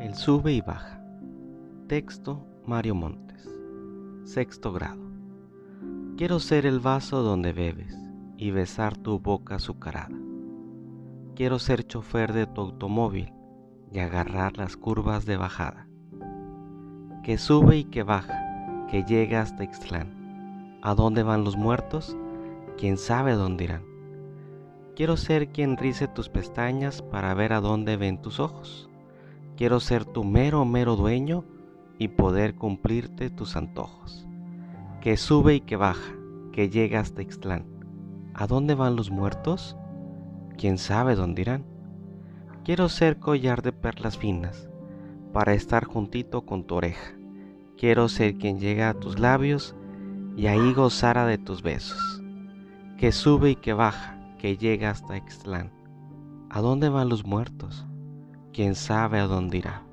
El sube y baja. Texto Mario Montes. Sexto grado. Quiero ser el vaso donde bebes y besar tu boca azucarada. Quiero ser chofer de tu automóvil y agarrar las curvas de bajada. Que sube y que baja, que llega hasta Ixtlán. ¿A dónde van los muertos? ¿Quién sabe dónde irán? Quiero ser quien rice tus pestañas para ver a dónde ven tus ojos. Quiero ser tu mero, mero dueño y poder cumplirte tus antojos. Que sube y que baja, que llega hasta Ixtlán. ¿A dónde van los muertos? ¿Quién sabe dónde irán? Quiero ser collar de perlas finas para estar juntito con tu oreja. Quiero ser quien llega a tus labios y ahí gozara de tus besos. Que sube y que baja, que llega hasta Ixtlán. ¿A dónde van los muertos? ¿Quién sabe a dónde irá?